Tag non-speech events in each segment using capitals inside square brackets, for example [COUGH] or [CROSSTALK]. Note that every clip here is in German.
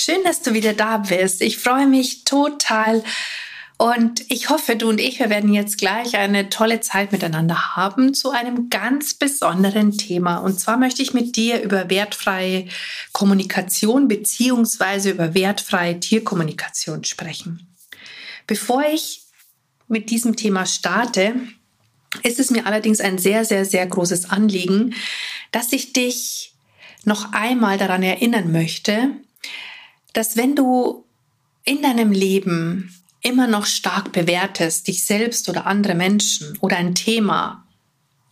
schön, dass du wieder da bist. Ich freue mich total und ich hoffe, du und ich, wir werden jetzt gleich eine tolle Zeit miteinander haben zu einem ganz besonderen Thema. Und zwar möchte ich mit dir über wertfreie Kommunikation beziehungsweise über wertfreie Tierkommunikation sprechen. Bevor ich mit diesem Thema starte, ist es mir allerdings ein sehr, sehr, sehr großes Anliegen, dass ich dich noch einmal daran erinnern möchte, dass wenn du in deinem Leben immer noch stark bewertest, dich selbst oder andere Menschen oder ein Thema,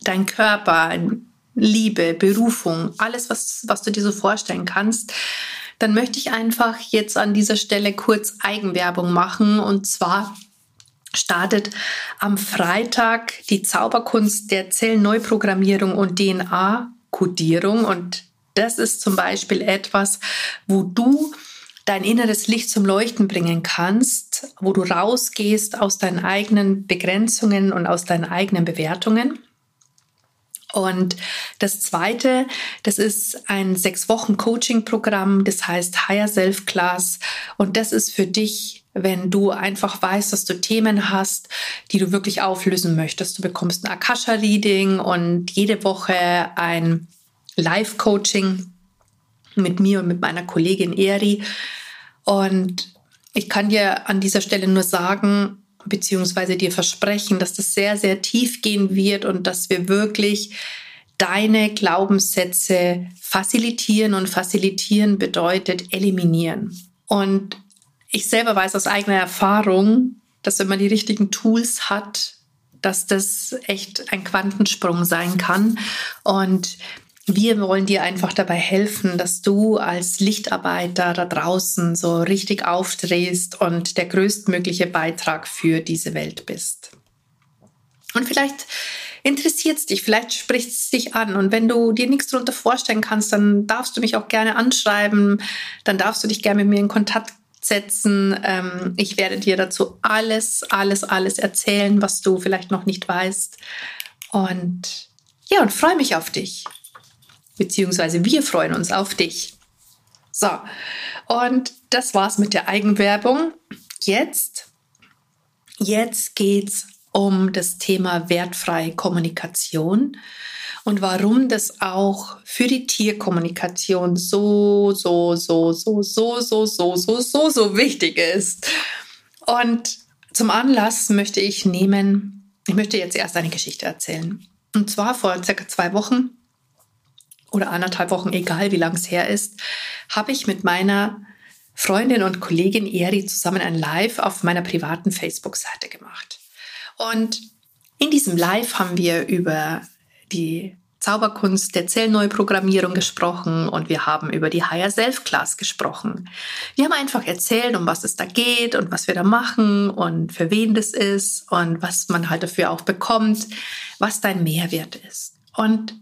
dein Körper, Liebe, Berufung, alles, was, was du dir so vorstellen kannst, dann möchte ich einfach jetzt an dieser Stelle kurz Eigenwerbung machen. Und zwar startet am Freitag die Zauberkunst der Zellneuprogrammierung und DNA-Kodierung. Und das ist zum Beispiel etwas, wo du dein inneres Licht zum Leuchten bringen kannst, wo du rausgehst aus deinen eigenen Begrenzungen und aus deinen eigenen Bewertungen. Und das zweite, das ist ein sechs Wochen Coaching-Programm, das heißt Higher Self Class. Und das ist für dich, wenn du einfach weißt, dass du Themen hast, die du wirklich auflösen möchtest. Du bekommst ein Akasha-Reading und jede Woche ein Live-Coaching mit mir und mit meiner Kollegin Eri, und ich kann dir an dieser Stelle nur sagen, beziehungsweise dir versprechen, dass das sehr, sehr tief gehen wird und dass wir wirklich deine Glaubenssätze facilitieren und facilitieren bedeutet eliminieren. Und ich selber weiß aus eigener Erfahrung, dass wenn man die richtigen Tools hat, dass das echt ein Quantensprung sein kann. Und wir wollen dir einfach dabei helfen, dass du als Lichtarbeiter da draußen so richtig aufdrehst und der größtmögliche Beitrag für diese Welt bist. Und vielleicht interessiert es dich, vielleicht spricht es dich an. Und wenn du dir nichts darunter vorstellen kannst, dann darfst du mich auch gerne anschreiben. Dann darfst du dich gerne mit mir in Kontakt setzen. Ähm, ich werde dir dazu alles, alles, alles erzählen, was du vielleicht noch nicht weißt. Und ja, und freue mich auf dich beziehungsweise wir freuen uns auf dich. So, und das war's mit der Eigenwerbung. Jetzt, jetzt geht's um das Thema wertfreie Kommunikation und warum das auch für die Tierkommunikation so, so, so, so, so, so, so, so, so, so wichtig ist. Und zum Anlass möchte ich nehmen, ich möchte jetzt erst eine Geschichte erzählen. Und zwar vor circa zwei Wochen oder anderthalb Wochen, egal wie lang es her ist, habe ich mit meiner Freundin und Kollegin Eri zusammen ein Live auf meiner privaten Facebook-Seite gemacht. Und in diesem Live haben wir über die Zauberkunst der Zellneuprogrammierung gesprochen und wir haben über die Higher Self Class gesprochen. Wir haben einfach erzählt, um was es da geht und was wir da machen und für wen das ist und was man halt dafür auch bekommt, was dein Mehrwert ist. Und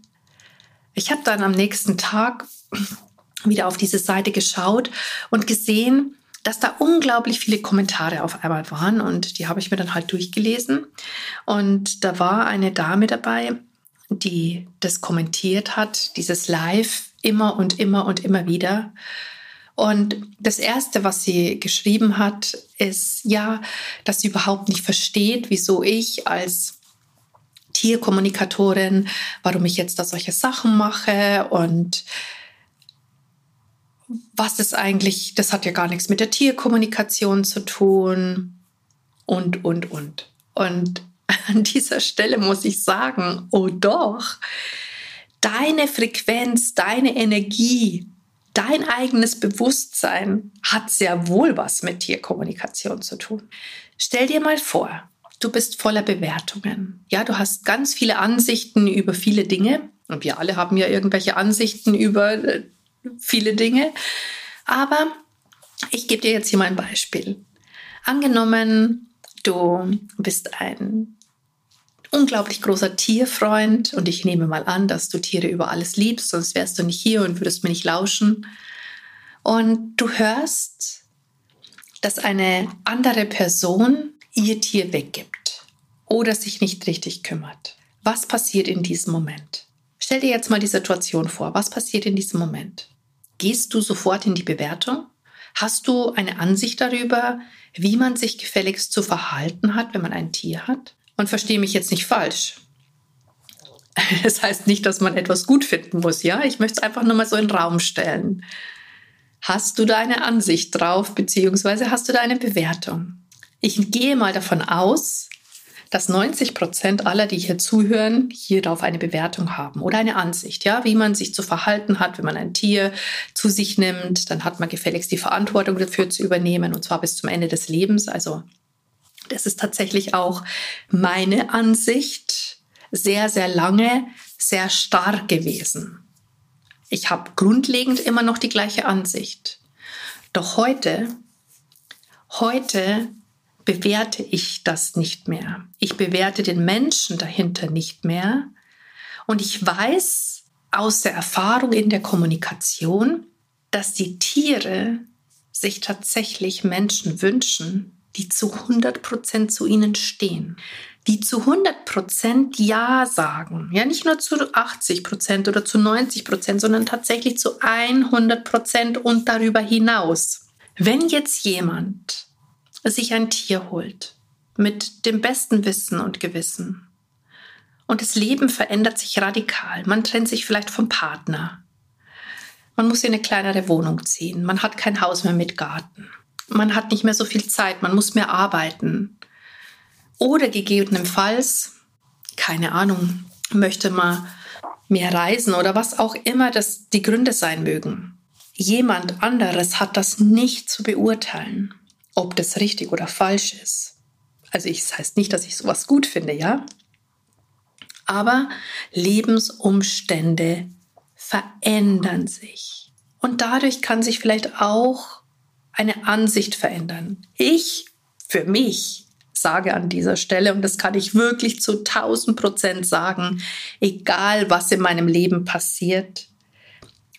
ich habe dann am nächsten Tag wieder auf diese Seite geschaut und gesehen, dass da unglaublich viele Kommentare auf einmal waren und die habe ich mir dann halt durchgelesen. Und da war eine Dame dabei, die das kommentiert hat, dieses Live immer und immer und immer wieder. Und das Erste, was sie geschrieben hat, ist ja, dass sie überhaupt nicht versteht, wieso ich als Tierkommunikatorin, warum ich jetzt da solche Sachen mache und was ist eigentlich, das hat ja gar nichts mit der Tierkommunikation zu tun und, und, und. Und [LAUGHS] an dieser Stelle muss ich sagen, oh doch, deine Frequenz, deine Energie, dein eigenes Bewusstsein hat sehr wohl was mit Tierkommunikation zu tun. Stell dir mal vor, du bist voller Bewertungen. Ja, du hast ganz viele Ansichten über viele Dinge. Und wir alle haben ja irgendwelche Ansichten über äh, viele Dinge. Aber Ich gebe dir jetzt hier mal ein Beispiel. Angenommen, du bist ein unglaublich großer Tierfreund und ich nehme mal an, dass du Tiere über alles liebst, sonst wärst du nicht hier und würdest mir nicht lauschen. Und du hörst, dass eine andere Person ihr Tier weggibt oder sich nicht richtig kümmert. Was passiert in diesem Moment? Stell dir jetzt mal die Situation vor. Was passiert in diesem Moment? Gehst du sofort in die Bewertung? Hast du eine Ansicht darüber, wie man sich gefälligst zu verhalten hat, wenn man ein Tier hat? Und verstehe mich jetzt nicht falsch. [LAUGHS] Das heißt nicht, dass man etwas gut finden muss, ja? Ich möchte es einfach nur mal so in den Raum stellen. Hast du da eine Ansicht drauf, beziehungsweise hast du da eine Bewertung? Ich gehe mal davon aus, dass 90 Prozent aller, die hier zuhören, hierauf eine Bewertung haben oder eine Ansicht, ja, wie man sich zu verhalten hat, wenn man ein Tier zu sich nimmt, dann hat man gefälligst die Verantwortung dafür zu übernehmen und zwar bis zum Ende des Lebens. Also das ist tatsächlich auch meine Ansicht sehr, sehr lange sehr stark gewesen. Ich habe grundlegend immer noch die gleiche Ansicht. Doch heute, heute bewerte ich das nicht mehr. Ich bewerte den Menschen dahinter nicht mehr. Und ich weiß aus der Erfahrung in der Kommunikation, dass die Tiere sich tatsächlich Menschen wünschen, die zu 100 Prozent zu ihnen stehen, die zu 100 Prozent Ja sagen. Ja, nicht nur zu 80 Prozent oder zu 90 Prozent, sondern tatsächlich zu 100 Prozent und darüber hinaus. Wenn jetzt jemand sich ein Tier holt, mit dem besten Wissen und Gewissen. Und das Leben verändert sich radikal. Man trennt sich vielleicht vom Partner. Man muss in eine kleinere Wohnung ziehen. Man hat kein Haus mehr mit Garten. Man hat nicht mehr so viel Zeit. Man muss mehr arbeiten. Oder gegebenenfalls, keine Ahnung, möchte man mehr reisen oder was auch immer das die Gründe sein mögen. Jemand anderes hat das nicht zu beurteilen ob das richtig oder falsch ist. Also ich, das heißt nicht, dass ich sowas gut finde, ja. Aber Lebensumstände verändern sich. Und dadurch kann sich vielleicht auch eine Ansicht verändern. Ich, für mich, sage an dieser Stelle, und das kann ich wirklich zu 1000 Prozent sagen, egal was in meinem Leben passiert,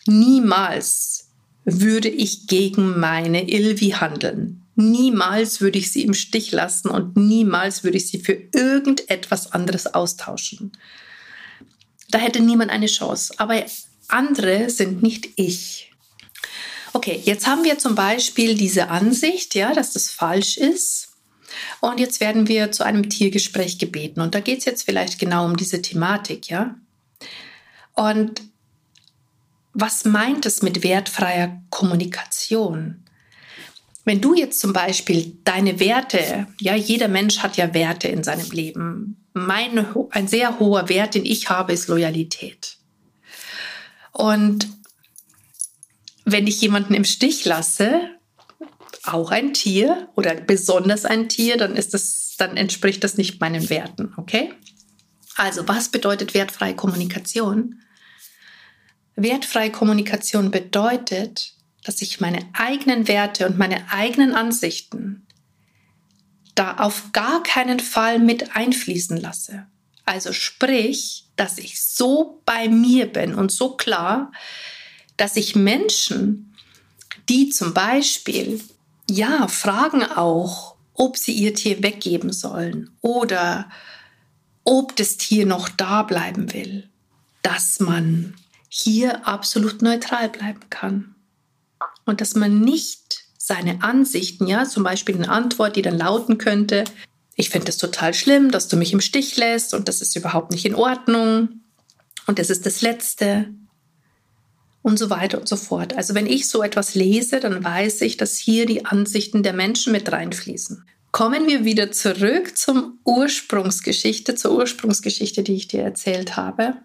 niemals würde ich gegen meine Ilvi handeln. Niemals würde ich sie im Stich lassen und niemals würde ich sie für irgendetwas anderes austauschen. Da hätte niemand eine Chance. Aber andere sind nicht ich. Okay, jetzt haben wir zum Beispiel diese Ansicht, ja, dass das falsch ist. Und jetzt werden wir zu einem Tiergespräch gebeten. Und da geht es jetzt vielleicht genau um diese Thematik, ja. Und was meint es mit wertfreier Kommunikation? Wenn du jetzt zum Beispiel deine Werte, ja, jeder Mensch hat ja Werte in seinem Leben. Mein, ein sehr hoher Wert, den ich habe, ist Loyalität. Und wenn ich jemanden im Stich lasse, auch ein Tier oder besonders ein Tier, dann ist das, dann entspricht das nicht meinen Werten, okay? Also, was bedeutet wertfreie Kommunikation? Wertfreie Kommunikation bedeutet, dass ich meine eigenen Werte und meine eigenen Ansichten da auf gar keinen Fall mit einfließen lasse. Also sprich, dass ich so bei mir bin und so klar, dass ich Menschen, die zum Beispiel, ja, fragen auch, ob sie ihr Tier weggeben sollen oder ob das Tier noch da bleiben will, dass man hier absolut neutral bleiben kann und dass man nicht seine Ansichten, ja, zum Beispiel eine Antwort, die dann lauten könnte, ich finde es total schlimm, dass du mich im Stich lässt und das ist überhaupt nicht in Ordnung und das ist das Letzte und so weiter und so fort. Also wenn ich so etwas lese, dann weiß ich, dass hier die Ansichten der Menschen mit reinfließen. Kommen wir wieder zurück zum Ursprungsgeschichte, zur Ursprungsgeschichte, die ich dir erzählt habe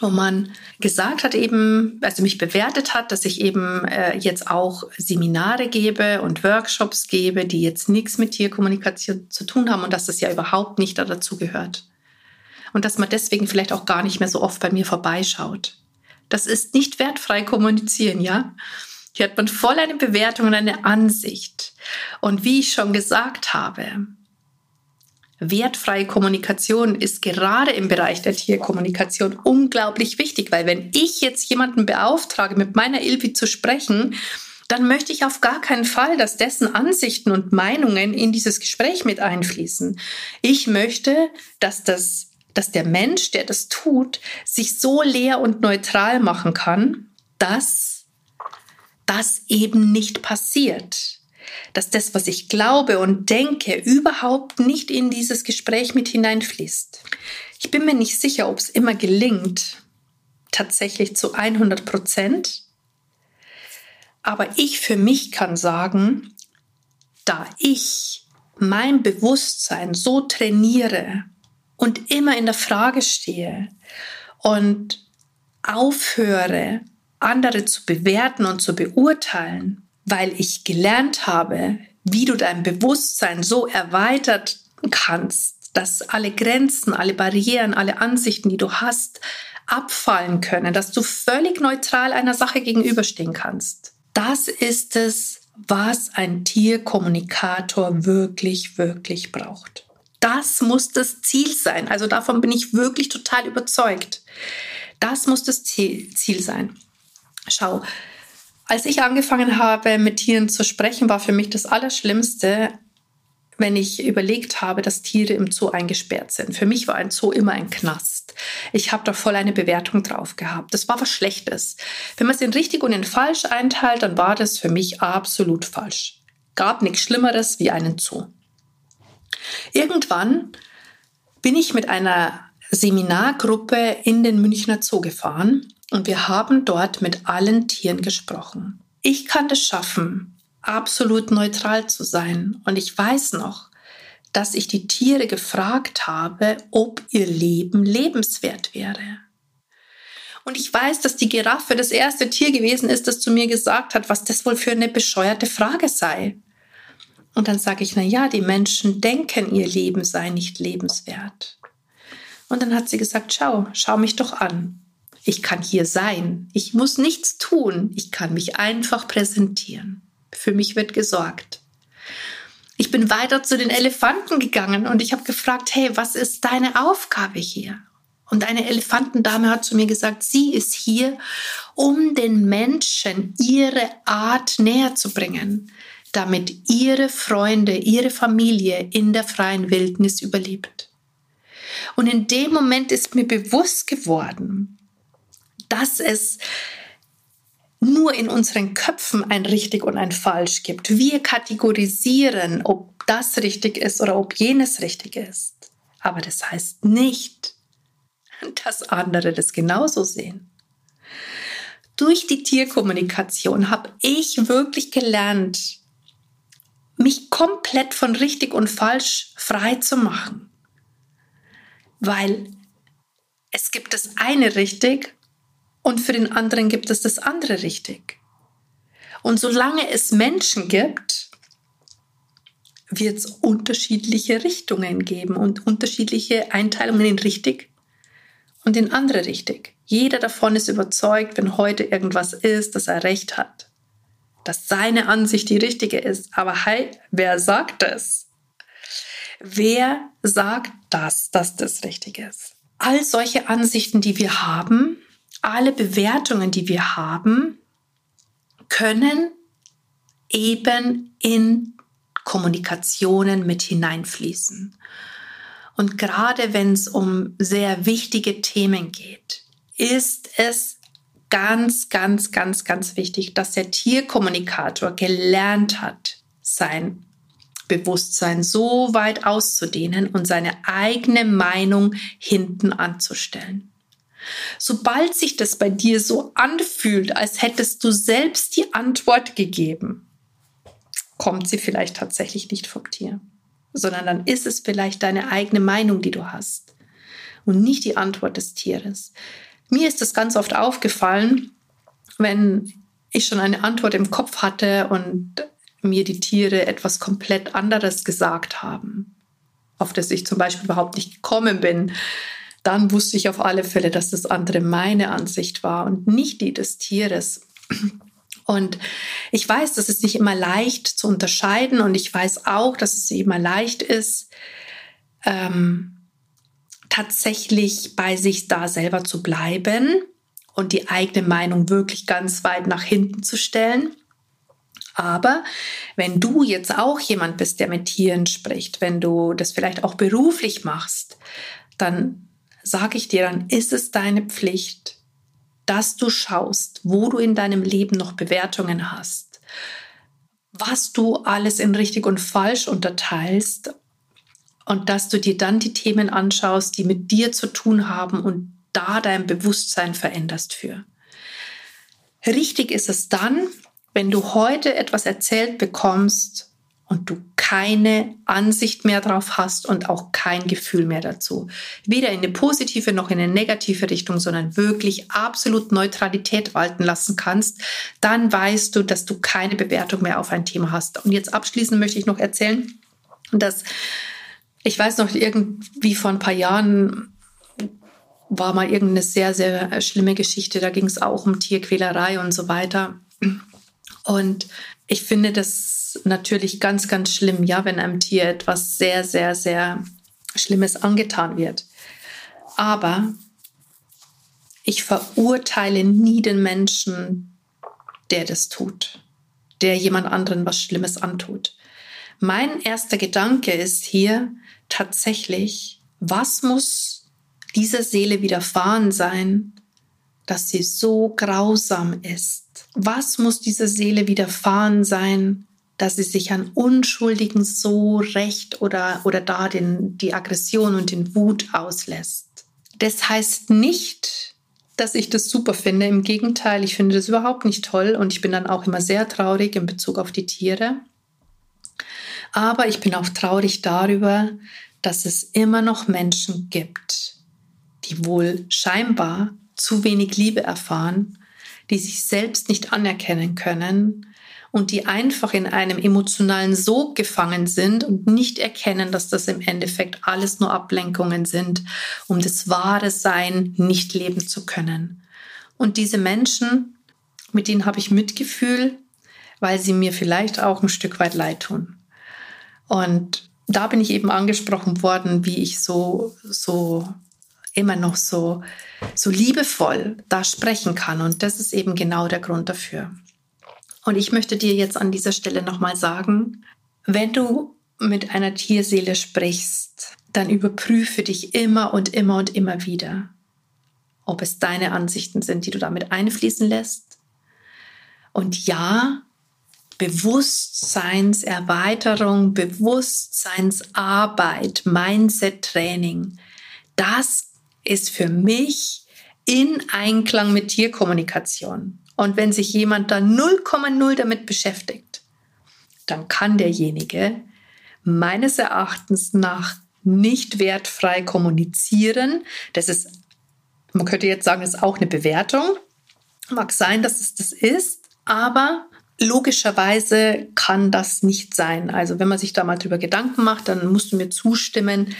wo man gesagt hat eben, also mich bewertet hat, dass ich eben äh, jetzt auch Seminare gebe und Workshops gebe, die jetzt nichts mit Tierkommunikation zu tun haben und dass das ja überhaupt nicht dazu gehört. Und dass man deswegen vielleicht auch gar nicht mehr so oft bei mir vorbeischaut. Das ist nicht wertfrei kommunizieren, ja? Hier hat man voll eine Bewertung und eine Ansicht. Und wie ich schon gesagt habe, wertfreie Kommunikation ist gerade im Bereich der Tierkommunikation unglaublich wichtig, weil wenn ich jetzt jemanden beauftrage, mit meiner Ilpi zu sprechen, dann möchte ich auf gar keinen Fall, dass dessen Ansichten und Meinungen in dieses Gespräch mit einfließen. Ich möchte, dass das, dass der Mensch, der das tut, sich so leer und neutral machen kann, dass das eben nicht passiert dass das, was ich glaube und denke, überhaupt nicht in dieses Gespräch mit hineinfließt. Ich bin mir nicht sicher, ob es immer gelingt, tatsächlich zu 100 Prozent. Aber ich für mich kann sagen, da ich mein Bewusstsein so trainiere und immer in der Frage stehe und aufhöre, andere zu bewerten und zu beurteilen, weil ich gelernt habe, wie du dein Bewusstsein so erweitert kannst, dass alle Grenzen, alle Barrieren, alle Ansichten, die du hast, abfallen können, dass du völlig neutral einer Sache gegenüberstehen kannst. Das ist es, was ein Tierkommunikator wirklich, wirklich braucht. Das muss das Ziel sein. Also davon bin ich wirklich total überzeugt. Das muss das Ziel sein. Schau, als ich angefangen habe, mit Tieren zu sprechen, war für mich das Allerschlimmste, wenn ich überlegt habe, dass Tiere im Zoo eingesperrt sind. Für mich war ein Zoo immer ein Knast. Ich habe da voll eine Bewertung drauf gehabt. Das war was Schlechtes. Wenn man es in richtig und in falsch einteilt, dann war das für mich absolut falsch. Gab nichts Schlimmeres wie einen Zoo. Irgendwann bin ich mit einer Seminargruppe in den Münchner Zoo gefahren und wir haben dort mit allen Tieren gesprochen. Ich kann es schaffen, absolut neutral zu sein. Und ich weiß noch, dass ich die Tiere gefragt habe, ob ihr Leben lebenswert wäre. Und ich weiß, dass die Giraffe das erste Tier gewesen ist, das zu mir gesagt hat, was das wohl für eine bescheuerte Frage sei. Und dann sage ich, na ja, die Menschen denken, ihr Leben sei nicht lebenswert. Und dann hat sie gesagt, schau, schau mich doch an. Ich kann hier sein. Ich muss nichts tun. Ich kann mich einfach präsentieren. Für mich wird gesorgt. Ich bin weiter zu den Elefanten gegangen und ich habe gefragt, hey, was ist deine Aufgabe hier? Und eine Elefantendame hat zu mir gesagt, sie ist hier, um den Menschen ihre Art näher zu bringen, damit ihre Freunde, ihre Familie in der freien Wildnis überlebt. Und in dem Moment ist mir bewusst geworden, dass es nur in unseren Köpfen ein richtig und ein falsch gibt. Wir kategorisieren, ob das richtig ist oder ob jenes richtig ist. Aber das heißt nicht, dass andere das genauso sehen. Durch die Tierkommunikation habe ich wirklich gelernt, mich komplett von richtig und falsch frei zu machen. Weil es gibt das eine richtig und für den anderen gibt es das andere richtig. Und solange es Menschen gibt, wird es unterschiedliche Richtungen geben und unterschiedliche Einteilungen in richtig und in andere richtig. Jeder davon ist überzeugt, wenn heute irgendwas ist, dass er recht hat, dass seine Ansicht die richtige ist. Aber hey, wer sagt es? Wer sagt das, dass das richtig ist? All solche Ansichten, die wir haben, alle Bewertungen, die wir haben, können eben in Kommunikationen mit hineinfließen. Und gerade wenn es um sehr wichtige Themen geht, ist es ganz, ganz, ganz, ganz wichtig, dass der Tierkommunikator gelernt hat, sein Bewusstsein so weit auszudehnen und seine eigene Meinung hinten anzustellen. Sobald sich das bei dir so anfühlt, als hättest du selbst die Antwort gegeben, kommt sie vielleicht tatsächlich nicht vom Tier, sondern dann ist es vielleicht deine eigene Meinung, die du hast und nicht die Antwort des Tieres. Mir ist das ganz oft aufgefallen, wenn ich schon eine Antwort im Kopf hatte und mir die Tiere etwas komplett anderes gesagt haben, auf das ich zum Beispiel überhaupt nicht gekommen bin, dann wusste ich auf alle Fälle, dass das andere meine Ansicht war und nicht die des Tieres. Und ich weiß, dass es nicht immer leicht zu unterscheiden und ich weiß auch, dass es immer leicht ist, ähm, tatsächlich bei sich da selber zu bleiben und die eigene Meinung wirklich ganz weit nach hinten zu stellen. Aber wenn du jetzt auch jemand bist, der mit Tieren spricht, wenn du das vielleicht auch beruflich machst, dann sage ich dir, dann ist es deine Pflicht, dass du schaust, wo du in deinem Leben noch Bewertungen hast, was du alles in richtig und falsch unterteilst und dass du dir dann die Themen anschaust, die mit dir zu tun haben und da dein Bewusstsein veränderst für. Richtig ist es dann, wenn du heute etwas erzählt bekommst und du keine Ansicht mehr drauf hast und auch kein Gefühl mehr dazu. Weder in eine positive noch in eine negative Richtung, sondern wirklich absolut Neutralität walten lassen kannst, dann weißt du, dass du keine Bewertung mehr auf ein Thema hast. Und jetzt abschließend möchte ich noch erzählen, dass ich weiß noch irgendwie vor ein paar Jahren war mal irgendeine sehr, sehr schlimme Geschichte. Da ging es auch um Tierquälerei und so weiter. Und ich finde natürlich ganz, ganz schlimm, ja, wenn einem Tier etwas sehr, sehr, sehr Schlimmes angetan wird. Aber ich verurteile nie den Menschen, der das tut, der jemand anderen was Schlimmes antut. Mein erster Gedanke ist hier tatsächlich, was muss dieser Seele widerfahren sein, dass sie so grausam ist? Was muss dieser Seele widerfahren sein, dass sie sich an Unschuldigen so recht oder, oder da den, die Aggression und den Wut auslässt? Das heißt nicht, dass ich das super finde. Im Gegenteil, ich finde das überhaupt nicht toll und ich bin dann auch immer sehr traurig in Bezug auf die Tiere. Aber ich bin auch traurig darüber, dass es immer noch Menschen gibt, die wohl scheinbar zu wenig Liebe erfahren, die sich selbst nicht anerkennen können und die einfach in einem emotionalen Sog gefangen sind und nicht erkennen, dass das im Endeffekt alles nur Ablenkungen sind, um das wahre Sein nicht leben zu können. Und diese Menschen, mit denen habe ich Mitgefühl, weil sie mir vielleicht auch ein Stück weit leid tun. Und da bin ich eben angesprochen worden, wie ich so, so immer noch so, so liebevoll da sprechen kann. Und das ist eben genau der Grund dafür. Und ich möchte dir jetzt an dieser Stelle nochmal sagen, wenn du mit einer Tierseele sprichst, dann überprüfe dich immer und immer und immer wieder, ob es deine Ansichten sind, die du damit einfließen lässt. Und ja, Bewusstseinserweiterung, Bewusstseinsarbeit, Mindset-Training, das ist für mich in Einklang mit Tierkommunikation. Und wenn sich jemand da 0,0 damit beschäftigt, dann kann derjenige meines Erachtens nach nicht wertfrei kommunizieren. Das ist, man könnte jetzt sagen, das ist auch eine Bewertung. Mag sein, dass es das ist, aber logischerweise kann das nicht sein. Also wenn man sich da mal drüber Gedanken macht, dann musst du mir zustimmen,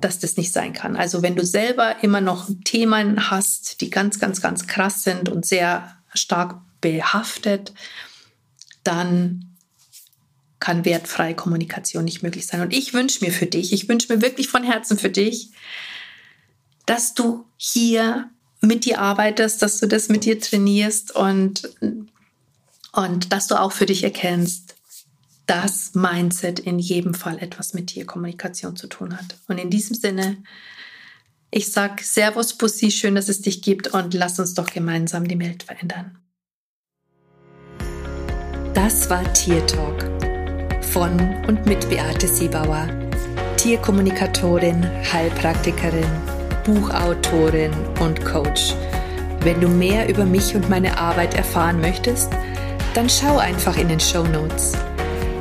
dass das nicht sein kann. Also wenn du selber immer noch Themen hast, die ganz, ganz, ganz krass sind und sehr stark behaftet, dann kann wertfreie Kommunikation nicht möglich sein. Und ich wünsche mir für dich, ich wünsche mir wirklich von Herzen für dich, dass du hier mit dir arbeitest, dass du das mit dir trainierst und, und dass du auch für dich erkennst, das Mindset in jedem Fall etwas mit Tierkommunikation zu tun hat. Und in diesem Sinne, ich sage Servus, Bussi, schön, dass es dich gibt und lass uns doch gemeinsam die Welt verändern. Das war Tier Talk von und mit Beate Siebauer, Tierkommunikatorin, Heilpraktikerin, Buchautorin und Coach. Wenn du mehr über mich und meine Arbeit erfahren möchtest, dann schau einfach in den Show Notes.